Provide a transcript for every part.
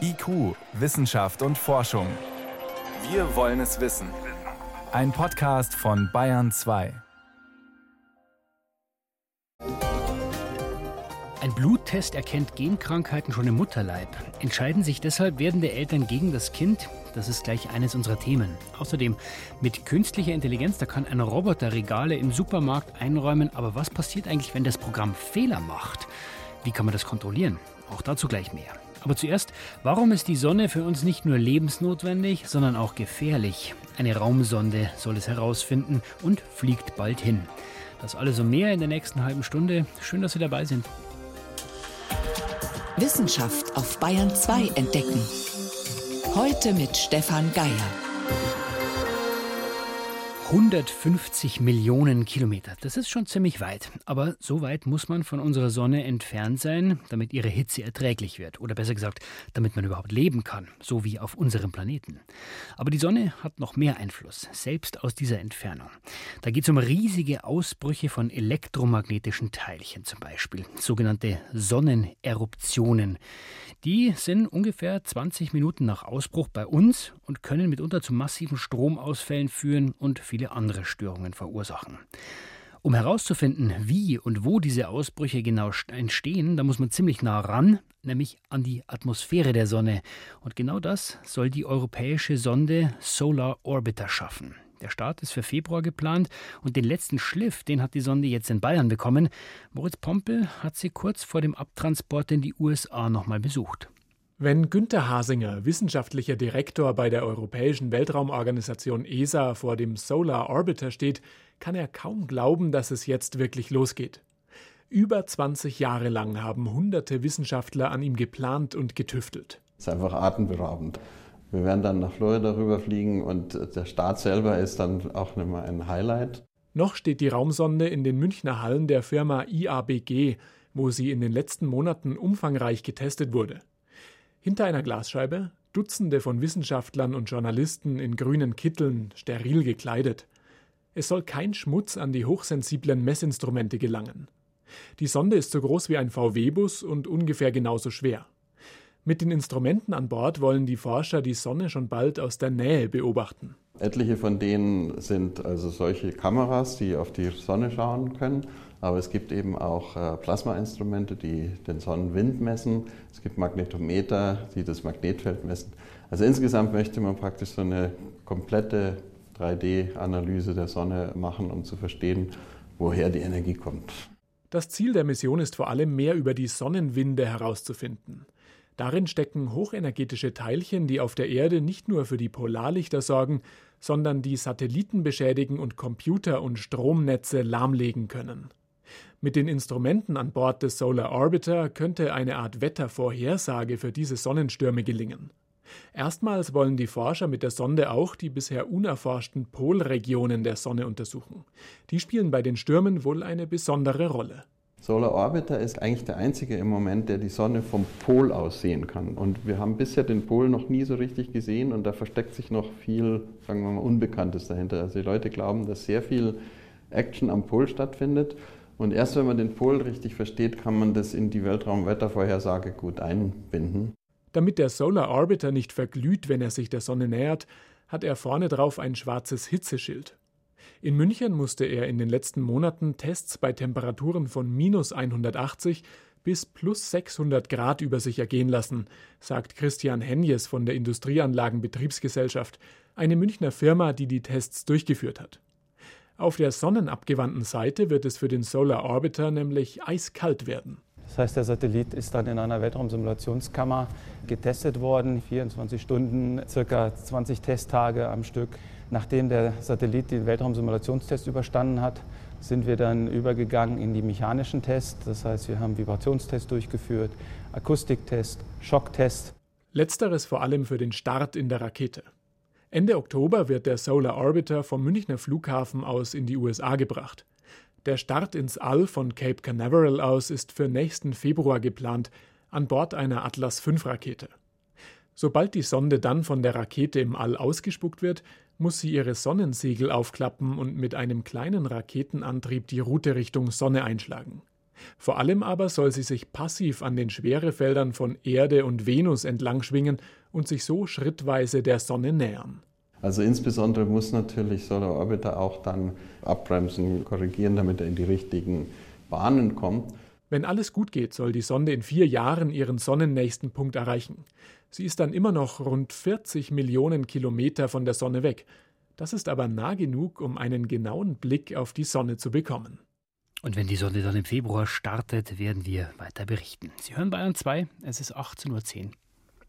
IQ, Wissenschaft und Forschung. Wir wollen es wissen. Ein Podcast von Bayern 2. Ein Bluttest erkennt Genkrankheiten schon im Mutterleib. Entscheiden sich deshalb werdende Eltern gegen das Kind? Das ist gleich eines unserer Themen. Außerdem, mit künstlicher Intelligenz, da kann ein Roboter Regale im Supermarkt einräumen. Aber was passiert eigentlich, wenn das Programm Fehler macht? Wie kann man das kontrollieren? Auch dazu gleich mehr. Aber zuerst, warum ist die Sonne für uns nicht nur lebensnotwendig, sondern auch gefährlich? Eine Raumsonde soll es herausfinden und fliegt bald hin. Das alles und mehr in der nächsten halben Stunde. Schön, dass Sie dabei sind. Wissenschaft auf Bayern 2 entdecken. Heute mit Stefan Geier. 150 Millionen Kilometer. Das ist schon ziemlich weit. Aber so weit muss man von unserer Sonne entfernt sein, damit ihre Hitze erträglich wird. Oder besser gesagt, damit man überhaupt leben kann, so wie auf unserem Planeten. Aber die Sonne hat noch mehr Einfluss, selbst aus dieser Entfernung. Da geht es um riesige Ausbrüche von elektromagnetischen Teilchen zum Beispiel, sogenannte Sonneneruptionen. Die sind ungefähr 20 Minuten nach Ausbruch bei uns und können mitunter zu massiven Stromausfällen führen und viele andere Störungen verursachen. Um herauszufinden, wie und wo diese Ausbrüche genau entstehen, da muss man ziemlich nah ran, nämlich an die Atmosphäre der Sonne. Und genau das soll die europäische Sonde Solar Orbiter schaffen. Der Start ist für Februar geplant und den letzten Schliff, den hat die Sonde jetzt in Bayern bekommen. Moritz Pompel hat sie kurz vor dem Abtransport in die USA nochmal besucht. Wenn Günter Hasinger, wissenschaftlicher Direktor bei der Europäischen Weltraumorganisation ESA, vor dem Solar Orbiter steht, kann er kaum glauben, dass es jetzt wirklich losgeht. Über 20 Jahre lang haben hunderte Wissenschaftler an ihm geplant und getüftelt. Es ist einfach atemberaubend. Wir werden dann nach Florida rüberfliegen und der Start selber ist dann auch nicht mehr ein Highlight. Noch steht die Raumsonde in den Münchner Hallen der Firma IABG, wo sie in den letzten Monaten umfangreich getestet wurde. Hinter einer Glasscheibe Dutzende von Wissenschaftlern und Journalisten in grünen Kitteln, steril gekleidet. Es soll kein Schmutz an die hochsensiblen Messinstrumente gelangen. Die Sonde ist so groß wie ein VW-Bus und ungefähr genauso schwer. Mit den Instrumenten an Bord wollen die Forscher die Sonne schon bald aus der Nähe beobachten. Etliche von denen sind also solche Kameras, die auf die Sonne schauen können. Aber es gibt eben auch äh, Plasmainstrumente, die den Sonnenwind messen. Es gibt Magnetometer, die das Magnetfeld messen. Also insgesamt möchte man praktisch so eine komplette 3D-Analyse der Sonne machen, um zu verstehen, woher die Energie kommt. Das Ziel der Mission ist vor allem mehr über die Sonnenwinde herauszufinden. Darin stecken hochenergetische Teilchen, die auf der Erde nicht nur für die Polarlichter sorgen, sondern die Satelliten beschädigen und Computer und Stromnetze lahmlegen können. Mit den Instrumenten an Bord des Solar Orbiter könnte eine Art Wettervorhersage für diese Sonnenstürme gelingen. Erstmals wollen die Forscher mit der Sonde auch die bisher unerforschten Polregionen der Sonne untersuchen. Die spielen bei den Stürmen wohl eine besondere Rolle. Solar Orbiter ist eigentlich der einzige im Moment, der die Sonne vom Pol aus sehen kann. Und wir haben bisher den Pol noch nie so richtig gesehen und da versteckt sich noch viel, sagen wir mal, Unbekanntes dahinter. Also die Leute glauben, dass sehr viel Action am Pol stattfindet. Und erst wenn man den Pol richtig versteht, kann man das in die Weltraumwettervorhersage gut einbinden. Damit der Solar Orbiter nicht verglüht, wenn er sich der Sonne nähert, hat er vorne drauf ein schwarzes Hitzeschild. In München musste er in den letzten Monaten Tests bei Temperaturen von minus 180 bis plus 600 Grad über sich ergehen lassen, sagt Christian Henjes von der Industrieanlagenbetriebsgesellschaft, eine Münchner Firma, die die Tests durchgeführt hat. Auf der sonnenabgewandten Seite wird es für den Solar Orbiter nämlich eiskalt werden. Das heißt, der Satellit ist dann in einer Weltraumsimulationskammer getestet worden, 24 Stunden, circa 20 Testtage am Stück. Nachdem der Satellit den Weltraumsimulationstest überstanden hat, sind wir dann übergegangen in die mechanischen Tests. Das heißt, wir haben Vibrationstests durchgeführt, Akustiktest, Schocktest. Letzteres vor allem für den Start in der Rakete. Ende Oktober wird der Solar Orbiter vom Münchner Flughafen aus in die USA gebracht. Der Start ins All von Cape Canaveral aus ist für nächsten Februar geplant, an Bord einer Atlas V Rakete. Sobald die Sonde dann von der Rakete im All ausgespuckt wird, muss sie ihre Sonnensegel aufklappen und mit einem kleinen Raketenantrieb die Route Richtung Sonne einschlagen. Vor allem aber soll sie sich passiv an den Schwerefeldern von Erde und Venus entlang schwingen und sich so schrittweise der Sonne nähern. Also insbesondere muss natürlich so der Orbiter auch dann abbremsen, korrigieren, damit er in die richtigen Bahnen kommt. Wenn alles gut geht, soll die Sonde in vier Jahren ihren sonnennächsten Punkt erreichen. Sie ist dann immer noch rund 40 Millionen Kilometer von der Sonne weg. Das ist aber nah genug, um einen genauen Blick auf die Sonne zu bekommen. Und wenn die Sonne dann im Februar startet, werden wir weiter berichten. Sie hören Bayern 2, es ist 18.10 Uhr.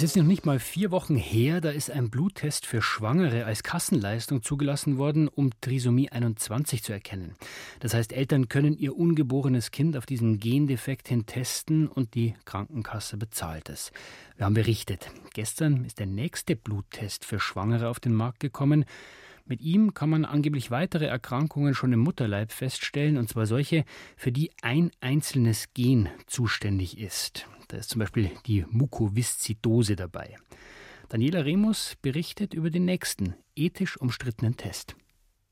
Es ist noch nicht mal vier Wochen her, da ist ein Bluttest für Schwangere als Kassenleistung zugelassen worden, um Trisomie 21 zu erkennen. Das heißt, Eltern können ihr ungeborenes Kind auf diesen Gendefekt hin testen und die Krankenkasse bezahlt es. Wir haben berichtet, gestern ist der nächste Bluttest für Schwangere auf den Markt gekommen. Mit ihm kann man angeblich weitere Erkrankungen schon im Mutterleib feststellen, und zwar solche, für die ein einzelnes Gen zuständig ist. Da ist zum Beispiel die Mukoviszidose dabei. Daniela Remus berichtet über den nächsten ethisch umstrittenen Test.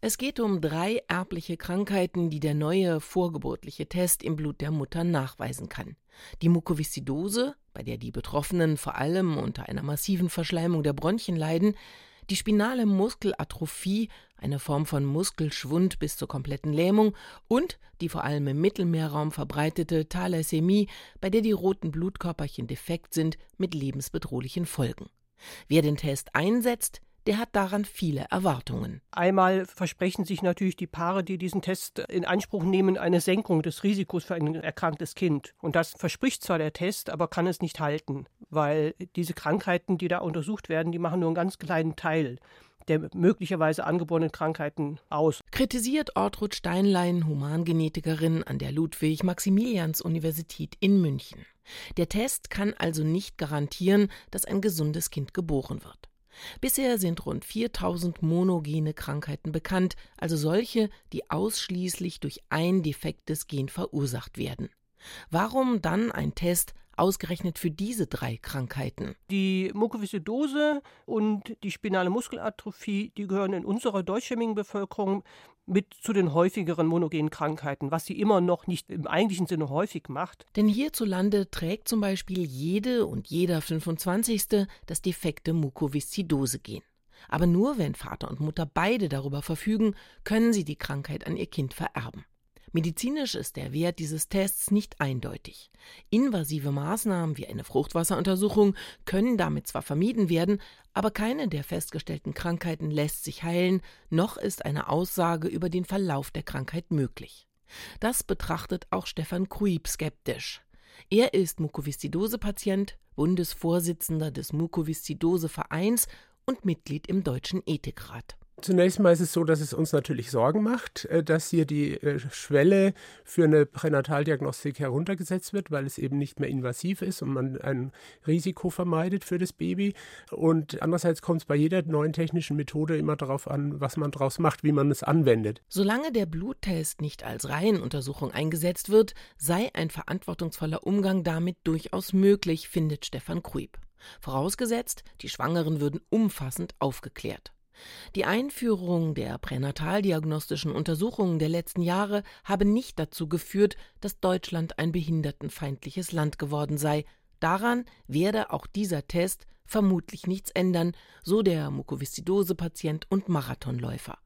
Es geht um drei erbliche Krankheiten, die der neue vorgeburtliche Test im Blut der Mutter nachweisen kann. Die Mukoviszidose, bei der die Betroffenen vor allem unter einer massiven Verschleimung der Bronchien leiden, die spinale Muskelatrophie, eine Form von Muskelschwund bis zur kompletten Lähmung, und die vor allem im Mittelmeerraum verbreitete Thalassämie, bei der die roten Blutkörperchen defekt sind mit lebensbedrohlichen Folgen. Wer den Test einsetzt, der hat daran viele Erwartungen. Einmal versprechen sich natürlich die Paare, die diesen Test in Anspruch nehmen, eine Senkung des Risikos für ein erkranktes Kind. Und das verspricht zwar der Test, aber kann es nicht halten, weil diese Krankheiten, die da untersucht werden, die machen nur einen ganz kleinen Teil der möglicherweise angeborenen Krankheiten aus. Kritisiert Ortrud Steinlein, Humangenetikerin an der Ludwig-Maximilians-Universität in München. Der Test kann also nicht garantieren, dass ein gesundes Kind geboren wird. Bisher sind rund 4000 monogene Krankheiten bekannt, also solche, die ausschließlich durch ein defektes Gen verursacht werden. Warum dann ein Test ausgerechnet für diese drei Krankheiten? Die Mukoviszidose und die spinale Muskelatrophie, die gehören in unserer deutschstämmigen Bevölkerung mit zu den häufigeren monogenen Krankheiten, was sie immer noch nicht im eigentlichen Sinne häufig macht. Denn hierzulande trägt zum Beispiel jede und jeder 25. das defekte Mukoviszidose-Gen. Aber nur wenn Vater und Mutter beide darüber verfügen, können sie die Krankheit an ihr Kind vererben. Medizinisch ist der Wert dieses Tests nicht eindeutig. Invasive Maßnahmen wie eine Fruchtwasseruntersuchung können damit zwar vermieden werden, aber keine der festgestellten Krankheiten lässt sich heilen, noch ist eine Aussage über den Verlauf der Krankheit möglich. Das betrachtet auch Stefan Kruib skeptisch. Er ist Mukoviszidose-Patient, Bundesvorsitzender des Mukoviszidose-Vereins und Mitglied im Deutschen Ethikrat. Zunächst mal ist es so, dass es uns natürlich Sorgen macht, äh, dass hier die äh, Schwelle für eine Pränataldiagnostik heruntergesetzt wird, weil es eben nicht mehr invasiv ist und man ein Risiko vermeidet für das Baby. Und andererseits kommt es bei jeder neuen technischen Methode immer darauf an, was man daraus macht, wie man es anwendet. Solange der Bluttest nicht als Reihenuntersuchung eingesetzt wird, sei ein verantwortungsvoller Umgang damit durchaus möglich, findet Stefan Kruib. Vorausgesetzt, die Schwangeren würden umfassend aufgeklärt. Die Einführung der pränataldiagnostischen Untersuchungen der letzten Jahre habe nicht dazu geführt, dass Deutschland ein behindertenfeindliches Land geworden sei. Daran werde auch dieser Test vermutlich nichts ändern, so der Mukoviszidose-Patient und Marathonläufer.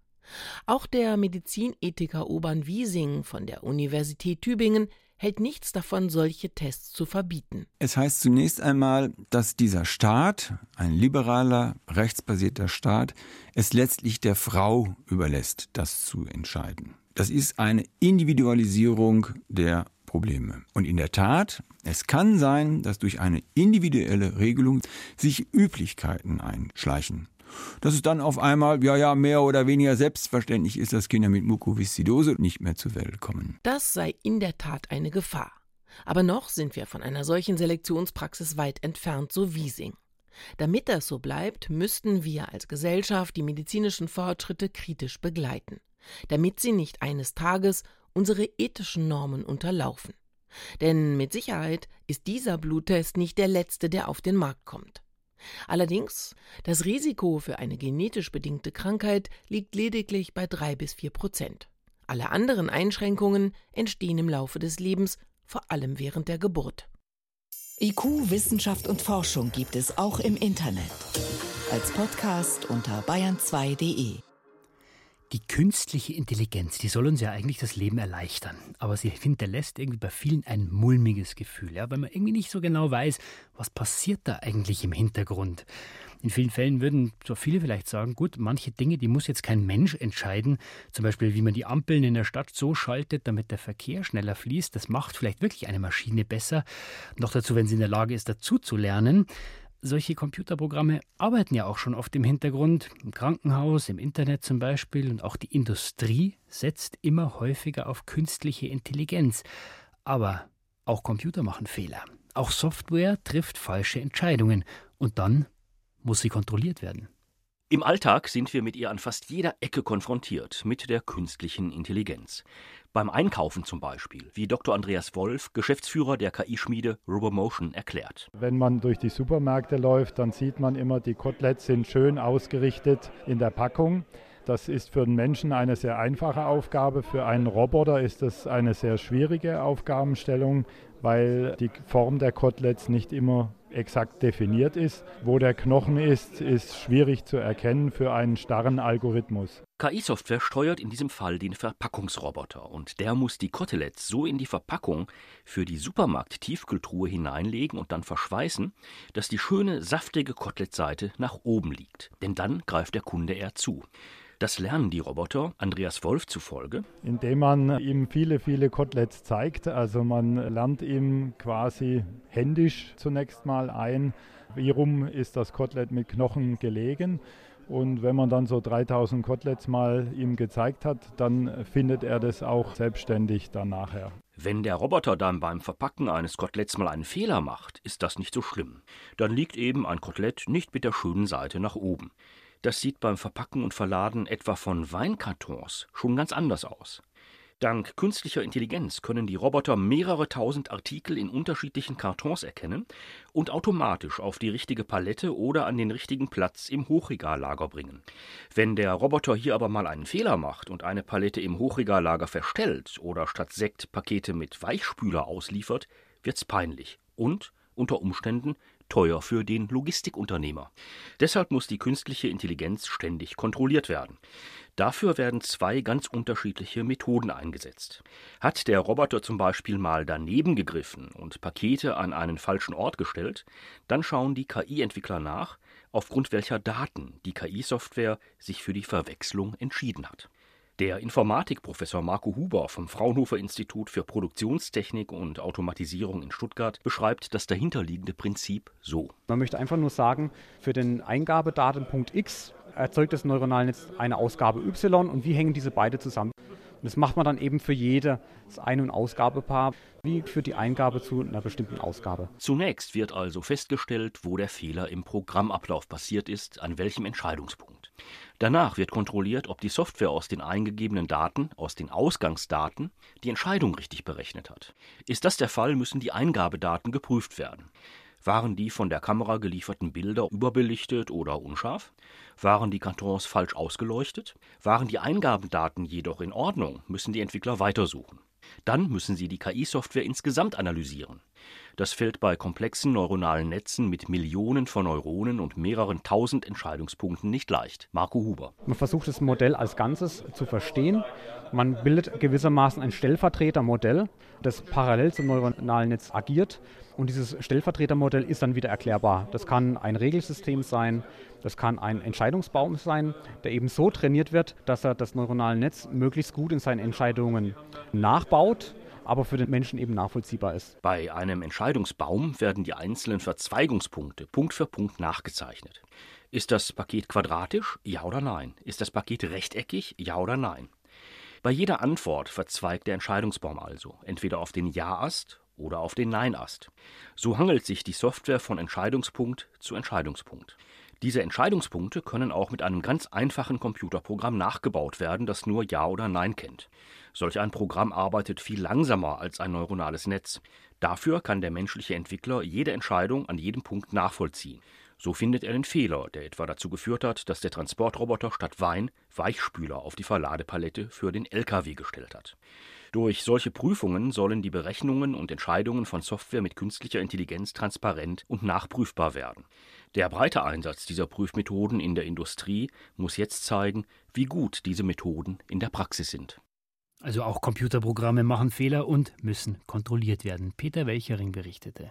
Auch der Medizinethiker Oban Wiesing von der Universität Tübingen hält nichts davon, solche Tests zu verbieten. Es heißt zunächst einmal, dass dieser Staat, ein liberaler, rechtsbasierter Staat, es letztlich der Frau überlässt, das zu entscheiden. Das ist eine Individualisierung der Probleme. Und in der Tat, es kann sein, dass durch eine individuelle Regelung sich Üblichkeiten einschleichen dass es dann auf einmal, ja, ja, mehr oder weniger selbstverständlich ist, dass Kinder mit Mukoviszidose nicht mehr zur Welt kommen. Das sei in der Tat eine Gefahr. Aber noch sind wir von einer solchen Selektionspraxis weit entfernt, so Wiesing. Damit das so bleibt, müssten wir als Gesellschaft die medizinischen Fortschritte kritisch begleiten, damit sie nicht eines Tages unsere ethischen Normen unterlaufen. Denn mit Sicherheit ist dieser Bluttest nicht der letzte, der auf den Markt kommt. Allerdings, das Risiko für eine genetisch bedingte Krankheit liegt lediglich bei drei bis vier Prozent. Alle anderen Einschränkungen entstehen im Laufe des Lebens, vor allem während der Geburt. IQ, Wissenschaft und Forschung gibt es auch im Internet. Als Podcast unter bayern2.de. Die künstliche Intelligenz, die soll uns ja eigentlich das Leben erleichtern. Aber sie hinterlässt irgendwie bei vielen ein mulmiges Gefühl, ja, weil man irgendwie nicht so genau weiß, was passiert da eigentlich im Hintergrund. In vielen Fällen würden so viele vielleicht sagen, gut, manche Dinge, die muss jetzt kein Mensch entscheiden. Zum Beispiel, wie man die Ampeln in der Stadt so schaltet, damit der Verkehr schneller fließt. Das macht vielleicht wirklich eine Maschine besser. Noch dazu, wenn sie in der Lage ist, dazu zu lernen solche Computerprogramme arbeiten ja auch schon oft im Hintergrund, im Krankenhaus, im Internet zum Beispiel. Und auch die Industrie setzt immer häufiger auf künstliche Intelligenz. Aber auch Computer machen Fehler. Auch Software trifft falsche Entscheidungen. Und dann muss sie kontrolliert werden. Im Alltag sind wir mit ihr an fast jeder Ecke konfrontiert, mit der künstlichen Intelligenz. Beim Einkaufen zum Beispiel, wie Dr. Andreas Wolf, Geschäftsführer der KI-Schmiede Robomotion, erklärt. Wenn man durch die Supermärkte läuft, dann sieht man immer, die Koteletts sind schön ausgerichtet in der Packung. Das ist für den Menschen eine sehr einfache Aufgabe. Für einen Roboter ist das eine sehr schwierige Aufgabenstellung, weil die Form der Koteletts nicht immer exakt definiert ist. Wo der Knochen ist, ist schwierig zu erkennen für einen starren Algorithmus. KI-Software steuert in diesem Fall den Verpackungsroboter und der muss die Koteletts so in die Verpackung für die Supermarkt-Tiefkühltruhe hineinlegen und dann verschweißen, dass die schöne, saftige Kotelettseite nach oben liegt. Denn dann greift der Kunde eher zu. Das lernen die Roboter, Andreas Wolf zufolge. Indem man ihm viele, viele Koteletts zeigt. Also man lernt ihm quasi händisch zunächst mal ein, wie rum ist das Kotelett mit Knochen gelegen. Und wenn man dann so 3000 Koteletts mal ihm gezeigt hat, dann findet er das auch selbstständig dann nachher. Wenn der Roboter dann beim Verpacken eines Koteletts mal einen Fehler macht, ist das nicht so schlimm. Dann liegt eben ein Kotelett nicht mit der schönen Seite nach oben. Das sieht beim Verpacken und Verladen etwa von Weinkartons schon ganz anders aus. Dank künstlicher Intelligenz können die Roboter mehrere tausend Artikel in unterschiedlichen Kartons erkennen und automatisch auf die richtige Palette oder an den richtigen Platz im Hochregallager bringen. Wenn der Roboter hier aber mal einen Fehler macht und eine Palette im Hochregallager verstellt oder statt Sekt Pakete mit Weichspüler ausliefert, wird's peinlich und unter Umständen teuer für den Logistikunternehmer. Deshalb muss die künstliche Intelligenz ständig kontrolliert werden. Dafür werden zwei ganz unterschiedliche Methoden eingesetzt. Hat der Roboter zum Beispiel mal daneben gegriffen und Pakete an einen falschen Ort gestellt, dann schauen die KI-Entwickler nach, aufgrund welcher Daten die KI-Software sich für die Verwechslung entschieden hat. Der Informatikprofessor Marco Huber vom Fraunhofer Institut für Produktionstechnik und Automatisierung in Stuttgart beschreibt das dahinterliegende Prinzip so. Man möchte einfach nur sagen, für den Eingabedatenpunkt X erzeugt das neuronale Netz eine Ausgabe Y und wie hängen diese beide zusammen? Und das macht man dann eben für jedes Ein- und Ausgabepaar, wie für die Eingabe zu einer bestimmten Ausgabe. Zunächst wird also festgestellt, wo der Fehler im Programmablauf passiert ist, an welchem Entscheidungspunkt. Danach wird kontrolliert, ob die Software aus den eingegebenen Daten, aus den Ausgangsdaten, die Entscheidung richtig berechnet hat. Ist das der Fall, müssen die Eingabedaten geprüft werden. Waren die von der Kamera gelieferten Bilder überbelichtet oder unscharf? Waren die Kartons falsch ausgeleuchtet? Waren die Eingabendaten jedoch in Ordnung, müssen die Entwickler weitersuchen. Dann müssen sie die KI-Software insgesamt analysieren. Das fällt bei komplexen neuronalen Netzen mit Millionen von Neuronen und mehreren tausend Entscheidungspunkten nicht leicht. Marco Huber. Man versucht das Modell als Ganzes zu verstehen. Man bildet gewissermaßen ein Stellvertretermodell, das parallel zum neuronalen Netz agiert. Und dieses Stellvertretermodell ist dann wieder erklärbar. Das kann ein Regelsystem sein, das kann ein Entscheidungsbaum sein, der eben so trainiert wird, dass er das neuronale Netz möglichst gut in seinen Entscheidungen nachbaut aber für den Menschen eben nachvollziehbar ist. Bei einem Entscheidungsbaum werden die einzelnen Verzweigungspunkte Punkt für Punkt nachgezeichnet. Ist das Paket quadratisch? Ja oder nein? Ist das Paket rechteckig? Ja oder nein? Bei jeder Antwort verzweigt der Entscheidungsbaum also, entweder auf den Ja-Ast oder auf den Nein-Ast. So hangelt sich die Software von Entscheidungspunkt zu Entscheidungspunkt. Diese Entscheidungspunkte können auch mit einem ganz einfachen Computerprogramm nachgebaut werden, das nur Ja oder Nein kennt. Solch ein Programm arbeitet viel langsamer als ein neuronales Netz. Dafür kann der menschliche Entwickler jede Entscheidung an jedem Punkt nachvollziehen. So findet er den Fehler, der etwa dazu geführt hat, dass der Transportroboter statt Wein Weichspüler auf die Verladepalette für den LKW gestellt hat. Durch solche Prüfungen sollen die Berechnungen und Entscheidungen von Software mit künstlicher Intelligenz transparent und nachprüfbar werden. Der breite Einsatz dieser Prüfmethoden in der Industrie muss jetzt zeigen, wie gut diese Methoden in der Praxis sind. Also auch Computerprogramme machen Fehler und müssen kontrolliert werden. Peter Welchering berichtete.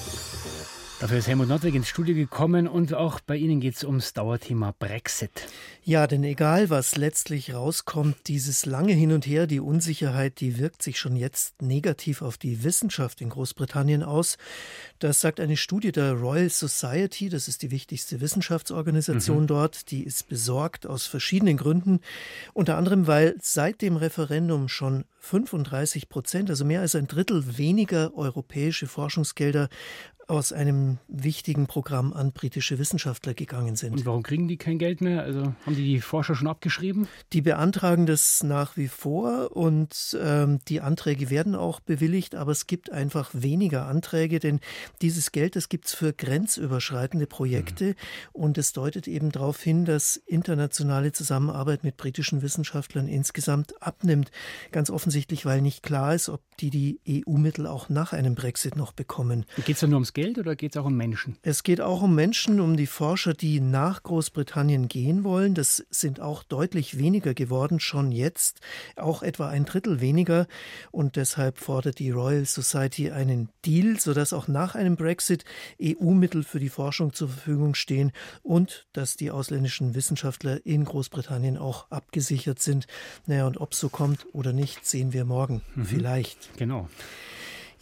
Dafür ist Helmut Nordwig ins Studio gekommen und auch bei Ihnen geht es ums Dauerthema Brexit. Ja, denn egal, was letztlich rauskommt, dieses lange Hin und Her, die Unsicherheit, die wirkt sich schon jetzt negativ auf die Wissenschaft in Großbritannien aus. Das sagt eine Studie der Royal Society, das ist die wichtigste Wissenschaftsorganisation mhm. dort, die ist besorgt aus verschiedenen Gründen. Unter anderem, weil seit dem Referendum schon 35 Prozent, also mehr als ein Drittel weniger europäische Forschungsgelder aus einem wichtigen Programm an britische Wissenschaftler gegangen sind. Und warum kriegen die kein Geld mehr? Also haben die die Forscher schon abgeschrieben? Die beantragen das nach wie vor und ähm, die Anträge werden auch bewilligt, aber es gibt einfach weniger Anträge, denn dieses Geld, das gibt es für grenzüberschreitende Projekte mhm. und es deutet eben darauf hin, dass internationale Zusammenarbeit mit britischen Wissenschaftlern insgesamt abnimmt. Ganz offensichtlich, weil nicht klar ist, ob die die EU-Mittel auch nach einem Brexit noch bekommen. Geht es ja nur ums Geld? Oder geht es auch um Menschen? Es geht auch um Menschen, um die Forscher, die nach Großbritannien gehen wollen. Das sind auch deutlich weniger geworden, schon jetzt, auch etwa ein Drittel weniger. Und deshalb fordert die Royal Society einen Deal, sodass auch nach einem Brexit EU-Mittel für die Forschung zur Verfügung stehen und dass die ausländischen Wissenschaftler in Großbritannien auch abgesichert sind. Naja, und ob es so kommt oder nicht, sehen wir morgen. Mhm. Vielleicht. Genau.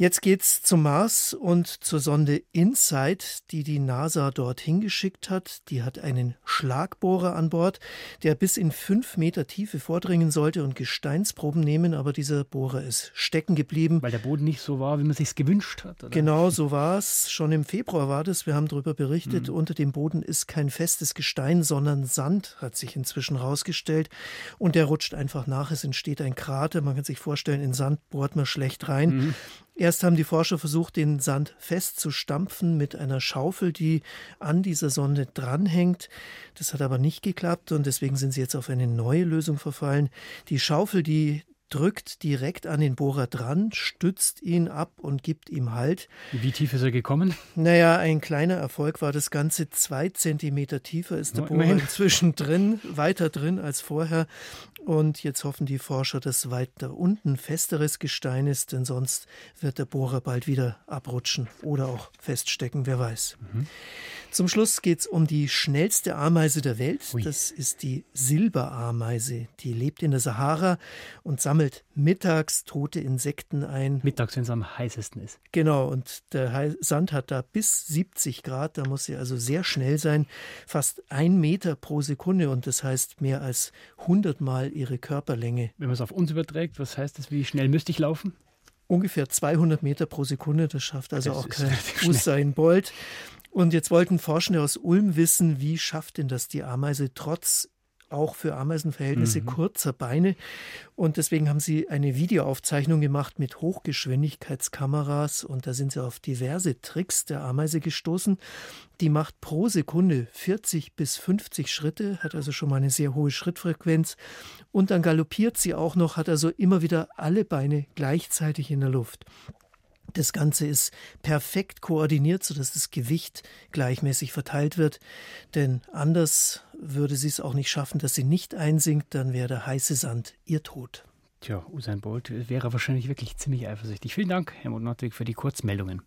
Jetzt geht's zum Mars und zur Sonde InSight, die die NASA dort hingeschickt hat. Die hat einen Schlagbohrer an Bord, der bis in fünf Meter Tiefe vordringen sollte und Gesteinsproben nehmen, aber dieser Bohrer ist stecken geblieben. Weil der Boden nicht so war, wie man sich's gewünscht hat. Oder? Genau, so war es. Schon im Februar war das. Wir haben darüber berichtet. Mhm. Unter dem Boden ist kein festes Gestein, sondern Sand, hat sich inzwischen rausgestellt. Und der rutscht einfach nach. Es entsteht ein Krater. Man kann sich vorstellen, in Sand bohrt man schlecht rein. Mhm. Erst haben die Forscher versucht, den Sand festzustampfen mit einer Schaufel, die an dieser Sonde dranhängt. Das hat aber nicht geklappt und deswegen sind sie jetzt auf eine neue Lösung verfallen. Die Schaufel, die drückt direkt an den Bohrer dran, stützt ihn ab und gibt ihm Halt. Wie tief ist er gekommen? Naja, ein kleiner Erfolg war das Ganze. Zwei Zentimeter tiefer ist der Bohrer inzwischen drin, weiter drin als vorher. Und jetzt hoffen die Forscher, dass weiter unten festeres Gestein ist, denn sonst wird der Bohrer bald wieder abrutschen oder auch feststecken, wer weiß. Mhm. Zum Schluss geht es um die schnellste Ameise der Welt. Ui. Das ist die Silberameise. Die lebt in der Sahara und sammelt mittags tote Insekten ein. Mittags, wenn es am heißesten ist. Genau, und der Sand hat da bis 70 Grad. Da muss sie also sehr schnell sein. Fast ein Meter pro Sekunde und das heißt mehr als 100 Mal ihre Körperlänge. Wenn man es auf uns überträgt, was heißt das? Wie schnell müsste ich laufen? Ungefähr 200 Meter pro Sekunde. Das schafft also das auch kein Usain Bolt. Und jetzt wollten Forschende aus Ulm wissen, wie schafft denn das die Ameise trotz auch für Ameisenverhältnisse mhm. kurzer Beine. Und deswegen haben sie eine Videoaufzeichnung gemacht mit Hochgeschwindigkeitskameras und da sind sie auf diverse Tricks der Ameise gestoßen. Die macht pro Sekunde 40 bis 50 Schritte, hat also schon mal eine sehr hohe Schrittfrequenz. Und dann galoppiert sie auch noch, hat also immer wieder alle Beine gleichzeitig in der Luft. Das Ganze ist perfekt koordiniert, sodass das Gewicht gleichmäßig verteilt wird. Denn anders würde sie es auch nicht schaffen, dass sie nicht einsinkt, dann wäre der heiße Sand ihr Tod. Tja, Usain Bolt wäre wahrscheinlich wirklich ziemlich eifersüchtig. Vielen Dank, Helmut Nordwig, für die Kurzmeldungen.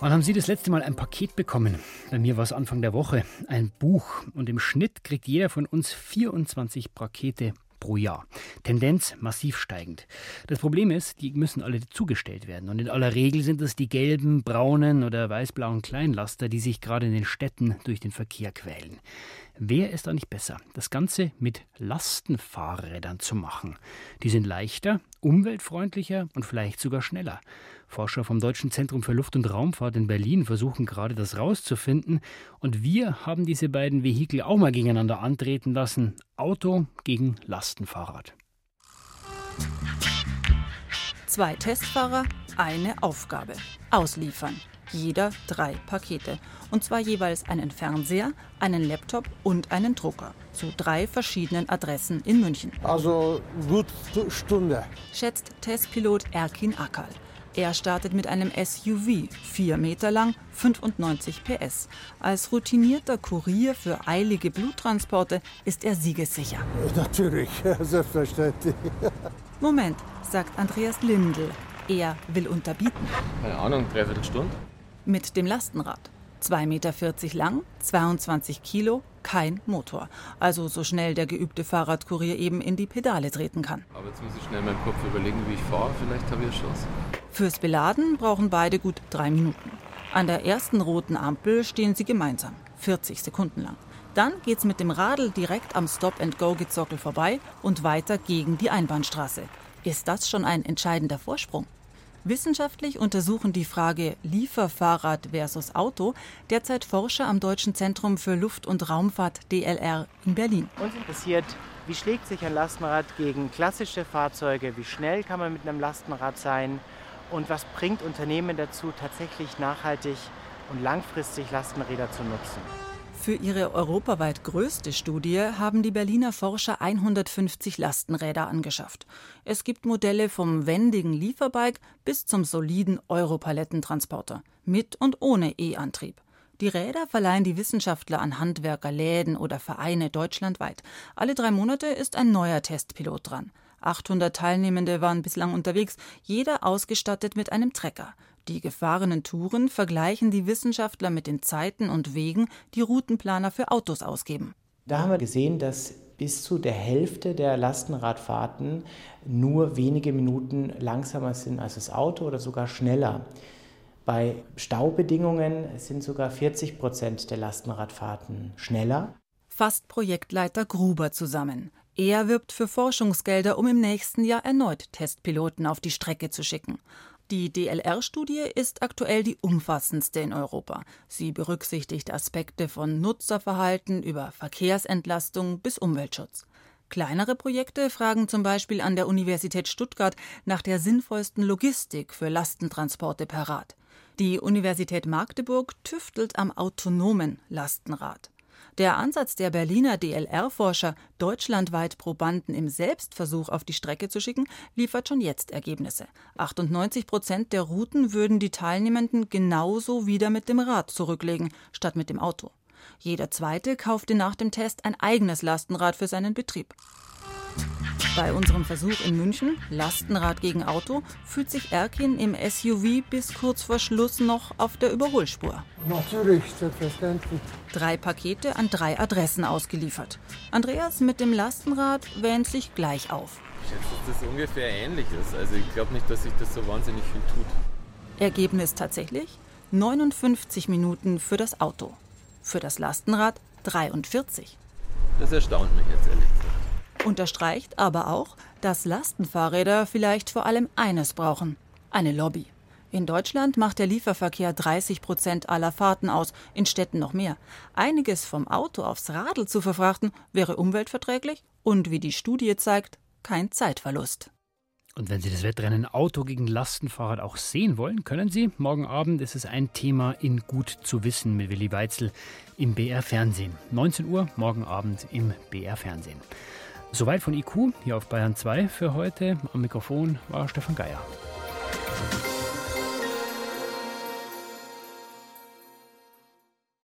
Wann haben Sie das letzte Mal ein Paket bekommen? Bei mir war es Anfang der Woche. Ein Buch. Und im Schnitt kriegt jeder von uns 24 Pakete pro Jahr. Tendenz massiv steigend. Das Problem ist, die müssen alle zugestellt werden. Und in aller Regel sind es die gelben, braunen oder weißblauen Kleinlaster, die sich gerade in den Städten durch den Verkehr quälen. Wer ist da nicht besser, das Ganze mit Lastenfahrrädern zu machen? Die sind leichter, umweltfreundlicher und vielleicht sogar schneller. Forscher vom Deutschen Zentrum für Luft- und Raumfahrt in Berlin versuchen gerade das rauszufinden. Und wir haben diese beiden Vehikel auch mal gegeneinander antreten lassen. Auto gegen Lastenfahrrad. Zwei Testfahrer, eine Aufgabe. Ausliefern. Jeder drei Pakete. Und zwar jeweils einen Fernseher, einen Laptop und einen Drucker. Zu drei verschiedenen Adressen in München. Also gut Stunde. Schätzt Testpilot Erkin Akal. Er startet mit einem SUV, 4 Meter lang, 95 PS. Als routinierter Kurier für eilige Bluttransporte ist er siegessicher. Natürlich, selbstverständlich. Moment, sagt Andreas Lindl. Er will unterbieten. Keine Ahnung, dreiviertel Stunde. Mit dem Lastenrad. 2,40 Meter lang, 22 Kilo, kein Motor. Also so schnell der geübte Fahrradkurier eben in die Pedale treten kann. Aber jetzt muss ich schnell meinen Kopf überlegen, wie ich fahre. Vielleicht habe ich eine Chance. Fürs Beladen brauchen beide gut drei Minuten. An der ersten roten Ampel stehen sie gemeinsam, 40 Sekunden lang. Dann geht's mit dem Radl direkt am Stop-and-Go-Gezockel vorbei und weiter gegen die Einbahnstraße. Ist das schon ein entscheidender Vorsprung? Wissenschaftlich untersuchen die Frage Lieferfahrrad versus Auto derzeit Forscher am Deutschen Zentrum für Luft- und Raumfahrt DLR in Berlin. Uns interessiert, wie schlägt sich ein Lastenrad gegen klassische Fahrzeuge, wie schnell kann man mit einem Lastenrad sein und was bringt Unternehmen dazu, tatsächlich nachhaltig und langfristig Lastenräder zu nutzen. Für ihre europaweit größte Studie haben die Berliner Forscher 150 Lastenräder angeschafft. Es gibt Modelle vom wendigen Lieferbike bis zum soliden Europalettentransporter mit und ohne E-Antrieb. Die Räder verleihen die Wissenschaftler an Handwerker, Läden oder Vereine deutschlandweit. Alle drei Monate ist ein neuer Testpilot dran. 800 Teilnehmende waren bislang unterwegs, jeder ausgestattet mit einem Trecker. Die gefahrenen Touren vergleichen die Wissenschaftler mit den Zeiten und Wegen, die Routenplaner für Autos ausgeben. Da haben wir gesehen, dass bis zu der Hälfte der Lastenradfahrten nur wenige Minuten langsamer sind als das Auto oder sogar schneller. Bei Staubedingungen sind sogar 40 Prozent der Lastenradfahrten schneller. Fasst Projektleiter Gruber zusammen. Er wirbt für Forschungsgelder, um im nächsten Jahr erneut Testpiloten auf die Strecke zu schicken. Die DLR-Studie ist aktuell die umfassendste in Europa. Sie berücksichtigt Aspekte von Nutzerverhalten über Verkehrsentlastung bis Umweltschutz. Kleinere Projekte fragen zum Beispiel an der Universität Stuttgart nach der sinnvollsten Logistik für Lastentransporte per Rad. Die Universität Magdeburg tüftelt am autonomen Lastenrad. Der Ansatz der Berliner DLR-Forscher, deutschlandweit Probanden im Selbstversuch auf die Strecke zu schicken, liefert schon jetzt Ergebnisse. 98 Prozent der Routen würden die Teilnehmenden genauso wieder mit dem Rad zurücklegen, statt mit dem Auto. Jeder zweite kaufte nach dem Test ein eigenes Lastenrad für seinen Betrieb. Bei unserem Versuch in München, Lastenrad gegen Auto, fühlt sich Erkin im SUV bis kurz vor Schluss noch auf der Überholspur. Natürlich, selbstverständlich. Drei Pakete an drei Adressen ausgeliefert. Andreas mit dem Lastenrad wähnt sich gleich auf. Ich schätze, dass das ungefähr ähnlich ist. Also ich glaube nicht, dass sich das so wahnsinnig viel tut. Ergebnis tatsächlich 59 Minuten für das Auto. Für das Lastenrad 43. Das erstaunt mich jetzt ehrlich gesagt. Unterstreicht aber auch, dass Lastenfahrräder vielleicht vor allem eines brauchen: eine Lobby. In Deutschland macht der Lieferverkehr 30 Prozent aller Fahrten aus, in Städten noch mehr. Einiges vom Auto aufs Radl zu verfrachten, wäre umweltverträglich und, wie die Studie zeigt, kein Zeitverlust. Und wenn Sie das Wettrennen Auto gegen Lastenfahrrad auch sehen wollen, können Sie. Morgen Abend ist es ein Thema in Gut zu wissen mit Willi Weitzel im BR Fernsehen. 19 Uhr morgen Abend im BR Fernsehen. Soweit von IQ hier auf Bayern 2 für heute. Am Mikrofon war Stefan Geier.